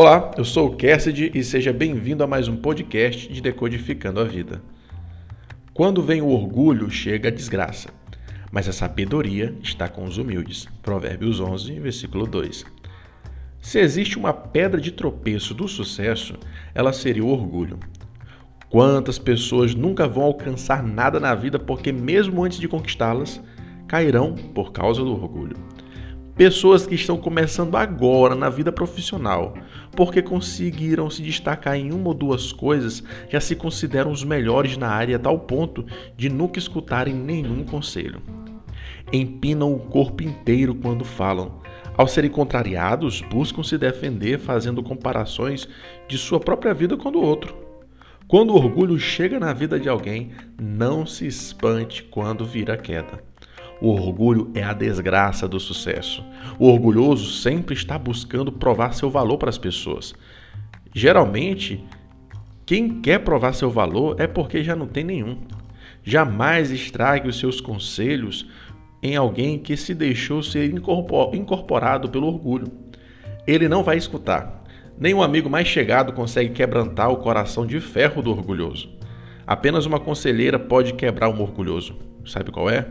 Olá, eu sou o Cassidy e seja bem-vindo a mais um podcast de Decodificando a Vida. Quando vem o orgulho, chega a desgraça, mas a sabedoria está com os humildes. Provérbios 11, versículo 2. Se existe uma pedra de tropeço do sucesso, ela seria o orgulho. Quantas pessoas nunca vão alcançar nada na vida porque, mesmo antes de conquistá-las, cairão por causa do orgulho? Pessoas que estão começando agora na vida profissional, porque conseguiram se destacar em uma ou duas coisas, já se consideram os melhores na área a tal ponto de nunca escutarem nenhum conselho. Empinam o corpo inteiro quando falam. Ao serem contrariados, buscam se defender fazendo comparações de sua própria vida com do outro. Quando o orgulho chega na vida de alguém, não se espante quando vira queda. O orgulho é a desgraça do sucesso. O orgulhoso sempre está buscando provar seu valor para as pessoas. Geralmente, quem quer provar seu valor é porque já não tem nenhum. Jamais estrague os seus conselhos em alguém que se deixou ser incorporado pelo orgulho. Ele não vai escutar. Nem um amigo mais chegado consegue quebrantar o coração de ferro do orgulhoso. Apenas uma conselheira pode quebrar um orgulhoso. Sabe qual é?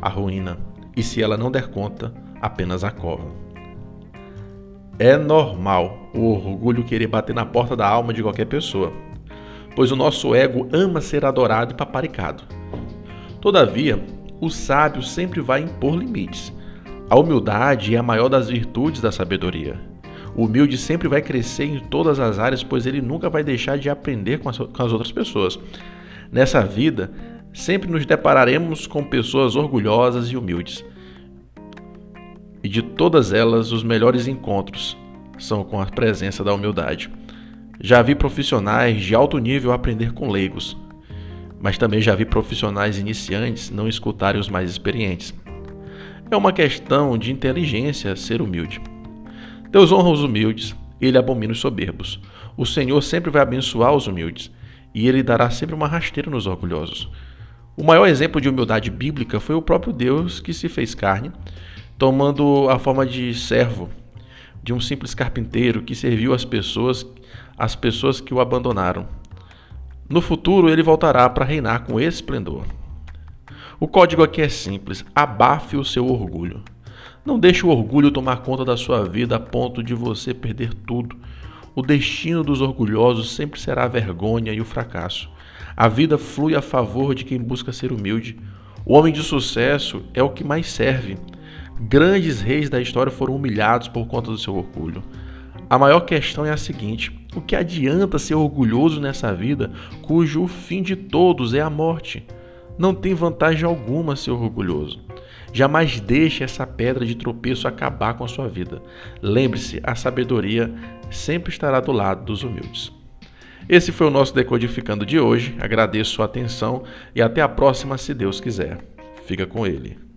A ruína. E se ela não der conta, apenas a cova. É normal o orgulho querer bater na porta da alma de qualquer pessoa, pois o nosso ego ama ser adorado e paparicado. Todavia, o sábio sempre vai impor limites. A humildade é a maior das virtudes da sabedoria. O humilde sempre vai crescer em todas as áreas, pois ele nunca vai deixar de aprender com as, com as outras pessoas. Nessa vida, sempre nos depararemos com pessoas orgulhosas e humildes. E de todas elas, os melhores encontros são com a presença da humildade. Já vi profissionais de alto nível aprender com leigos, mas também já vi profissionais iniciantes não escutarem os mais experientes. É uma questão de inteligência ser humilde. Deus honra os humildes, ele abomina os soberbos. O Senhor sempre vai abençoar os humildes e ele dará sempre uma rasteira nos orgulhosos. O maior exemplo de humildade bíblica foi o próprio Deus que se fez carne, tomando a forma de servo, de um simples carpinteiro que serviu as pessoas, as pessoas que o abandonaram. No futuro ele voltará para reinar com esplendor. O código aqui é simples: abafe o seu orgulho. Não deixe o orgulho tomar conta da sua vida a ponto de você perder tudo o destino dos orgulhosos sempre será a vergonha e o fracasso. A vida flui a favor de quem busca ser humilde. O homem de sucesso é o que mais serve. Grandes reis da história foram humilhados por conta do seu orgulho. A maior questão é a seguinte: o que adianta ser orgulhoso nessa vida cujo fim de todos é a morte? Não tem vantagem alguma ser orgulhoso. Jamais deixe essa pedra de tropeço acabar com a sua vida. Lembre-se, a sabedoria sempre estará do lado dos humildes. Esse foi o nosso Decodificando de hoje. Agradeço sua atenção e até a próxima, se Deus quiser. Fica com ele.